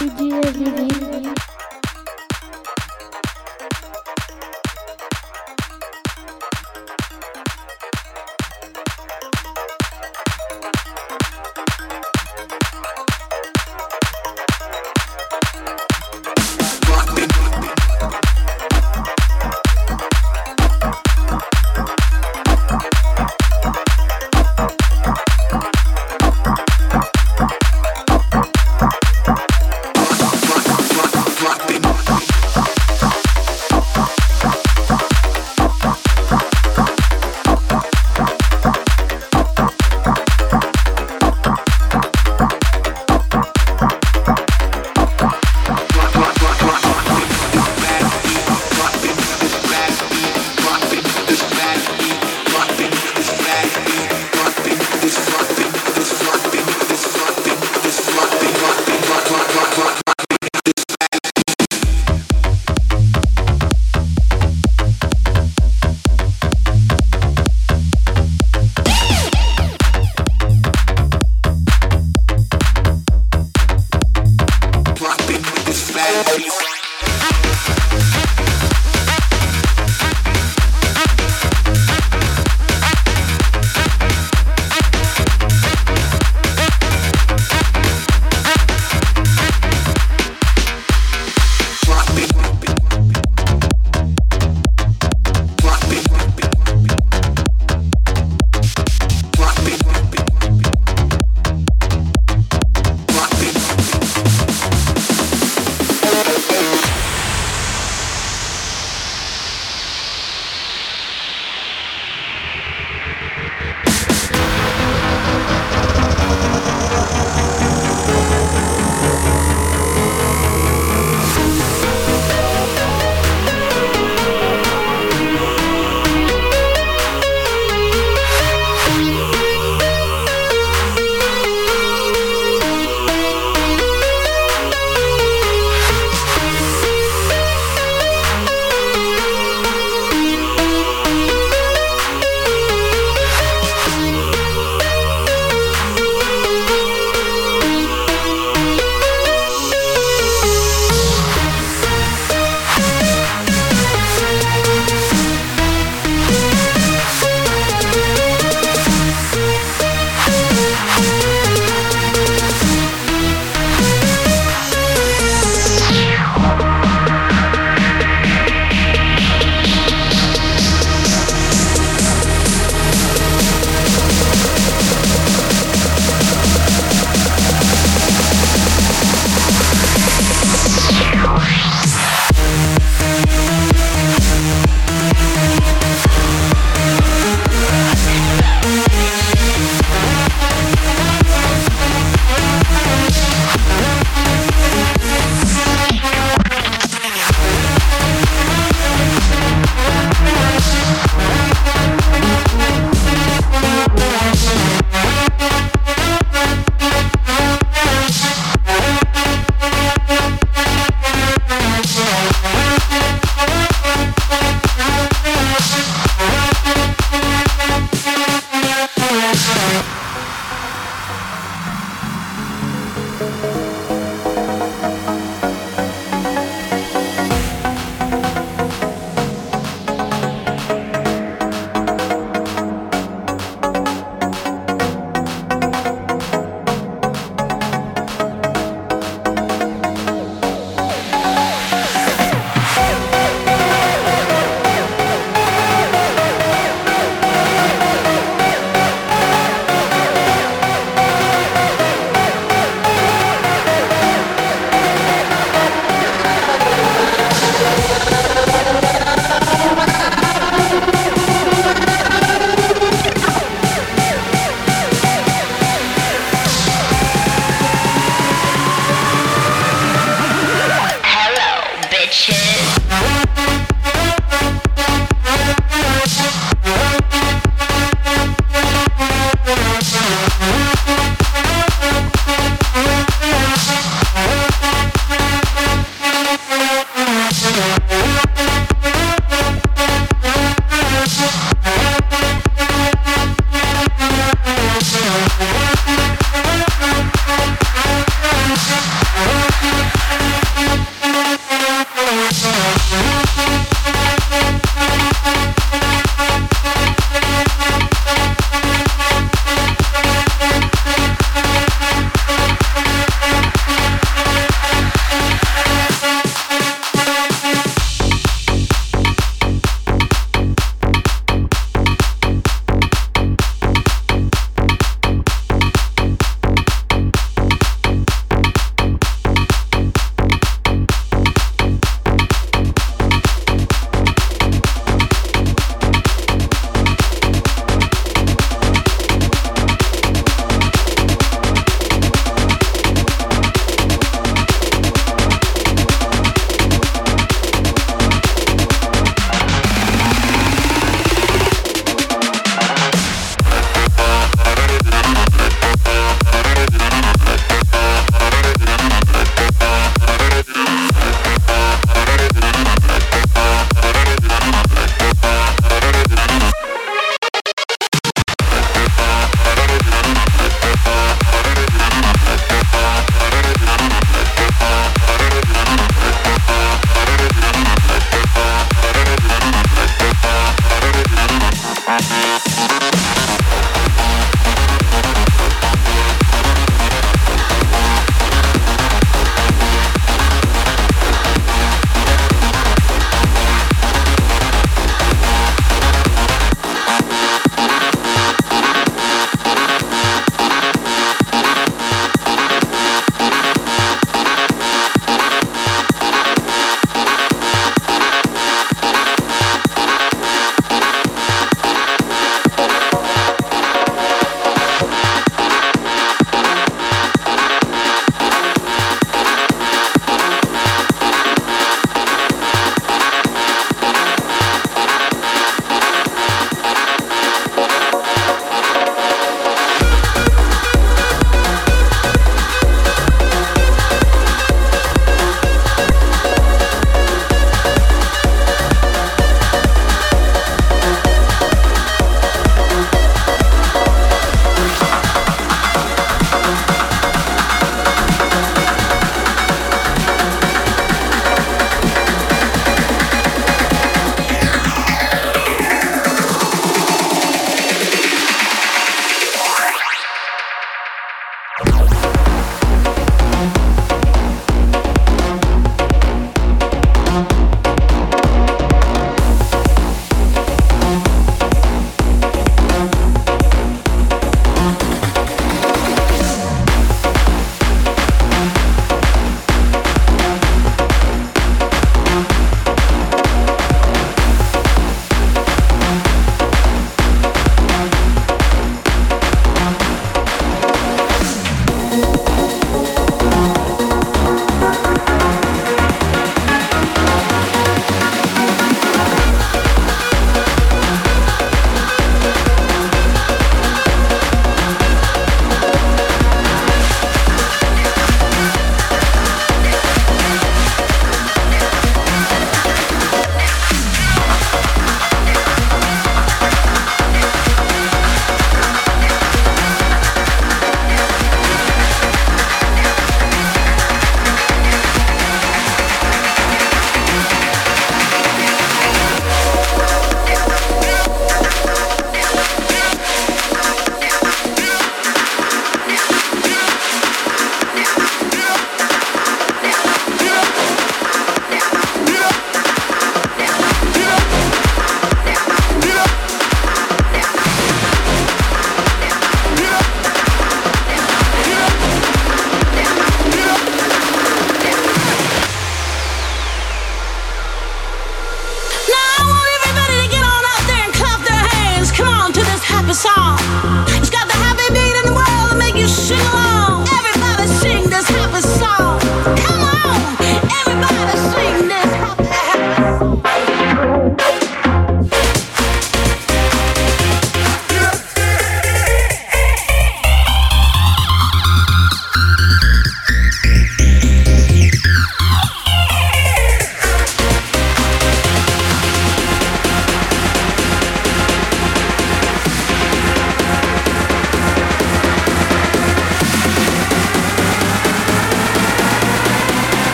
Did you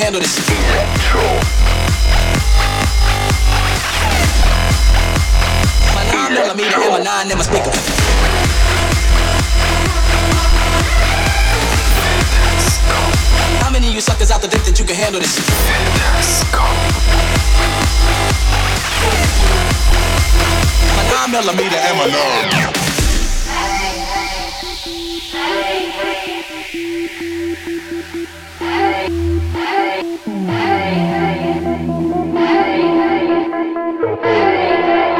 handle this. Electro. My nine millimeter and my nine in my speaker. How many of you suckers out the think that you can handle this? My nine millimeter and my nine. Thank you. Hey, hey, hey.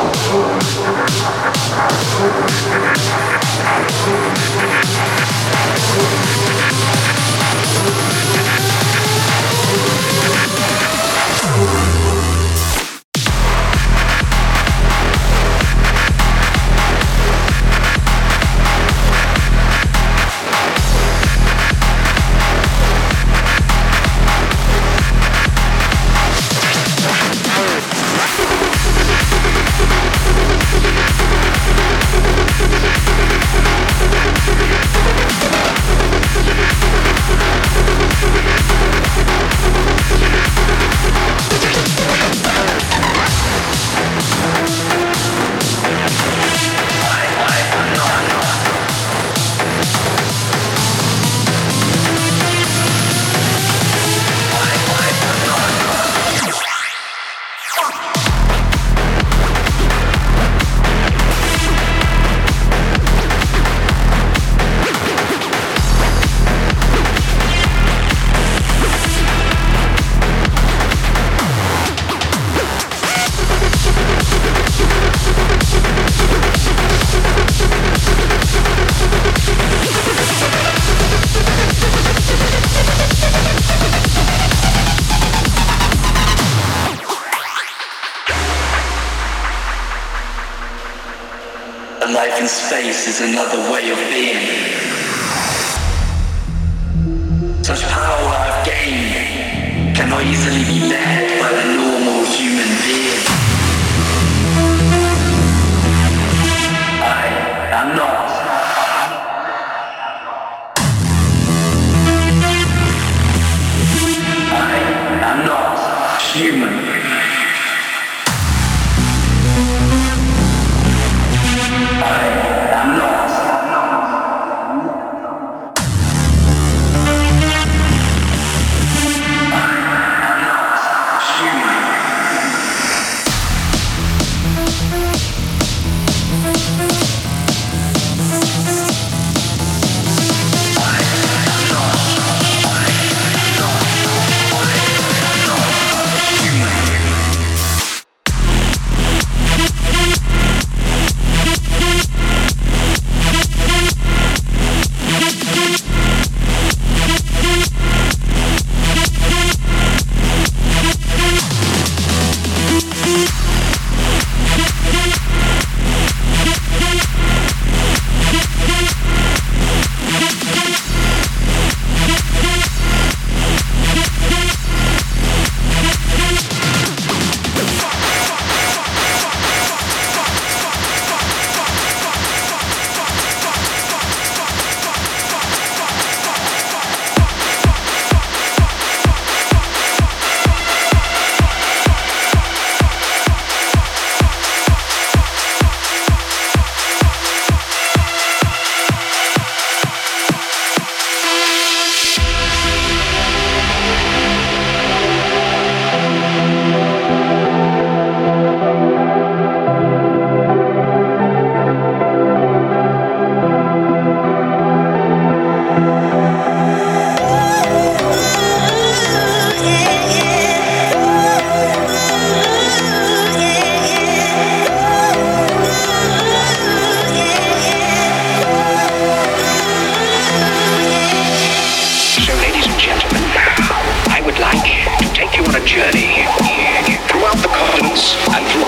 I'm sorry.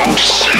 Don't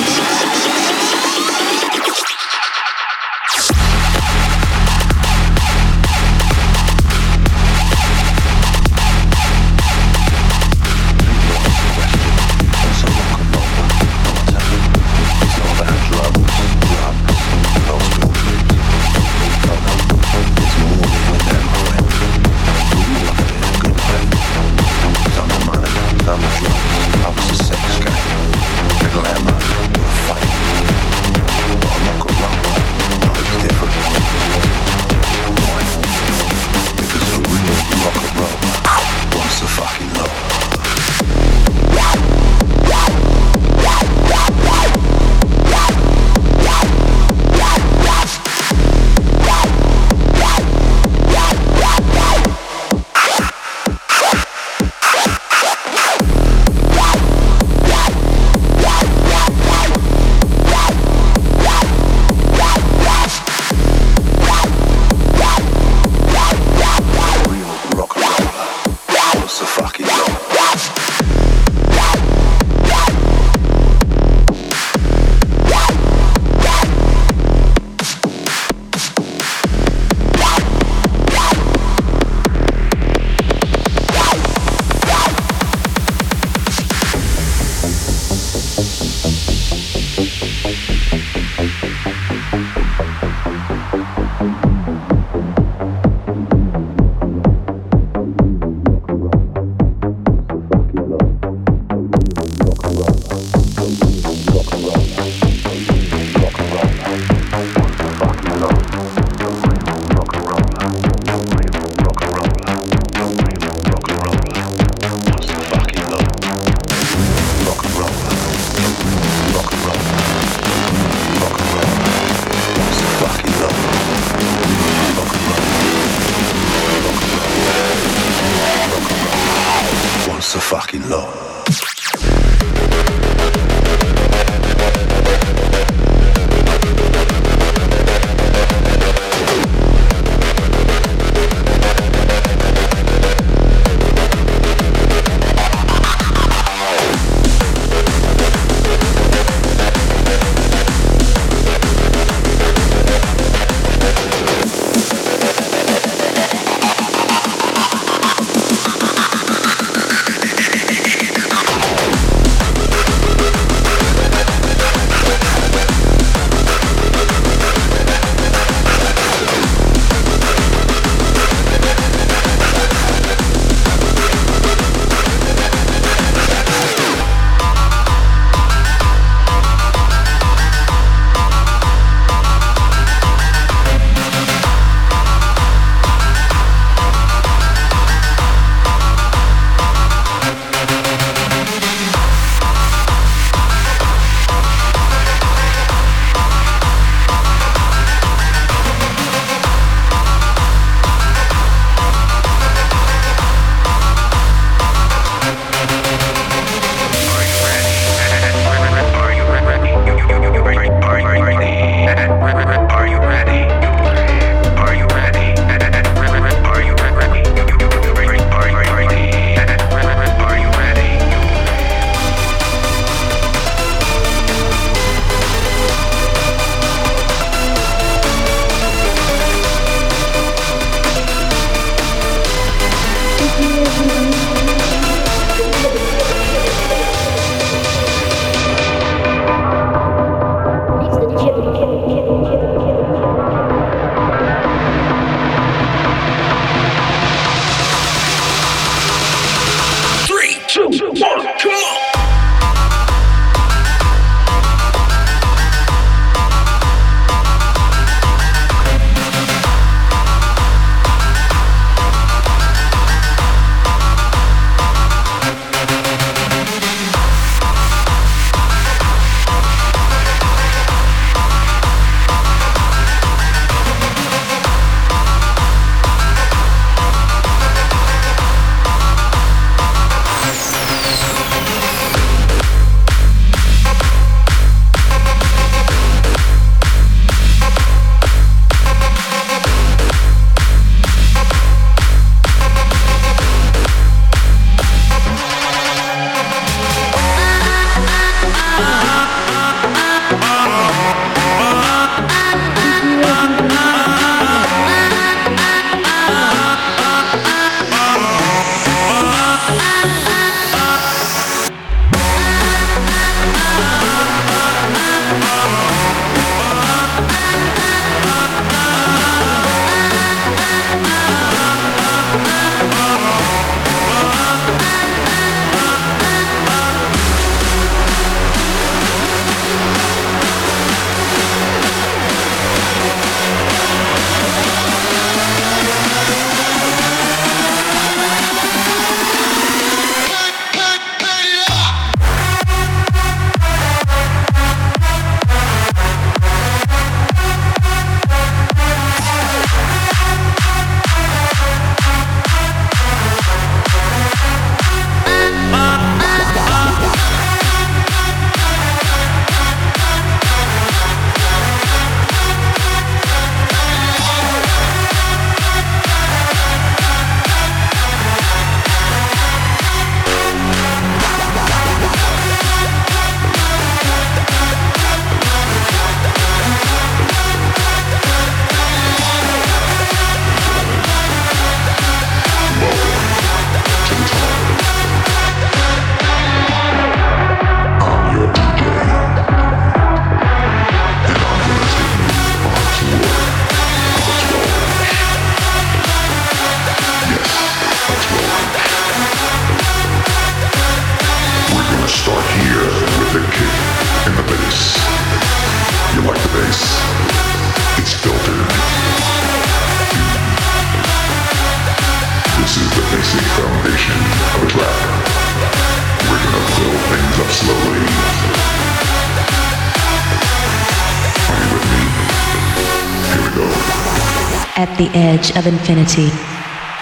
edge of infinity.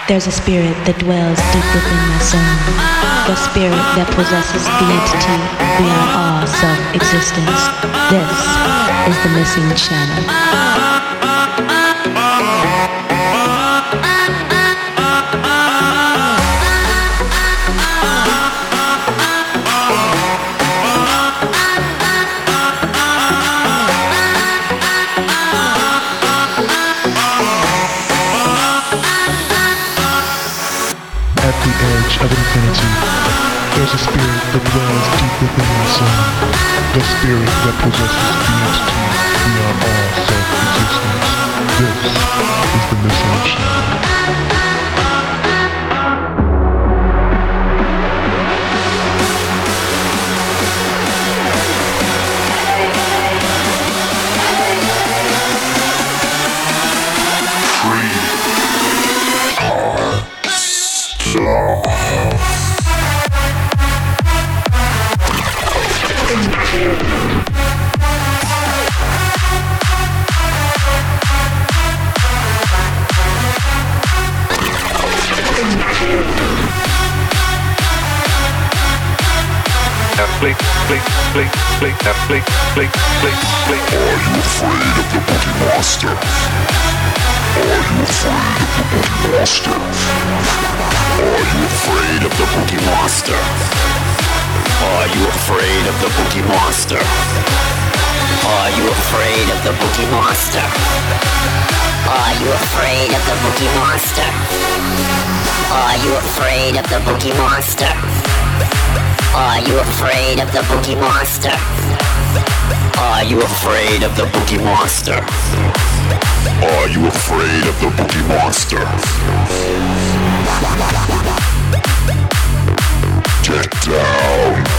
There's a spirit that dwells deep within my soul, the spirit that possesses the entity beyond all self-existence. This is the missing channel. 不确定 afraid of the Boogie Monster? Are you afraid of the Boogie Monster? Are you afraid of the Boogie Monster? Are you afraid of the Boogie Monster? Get down!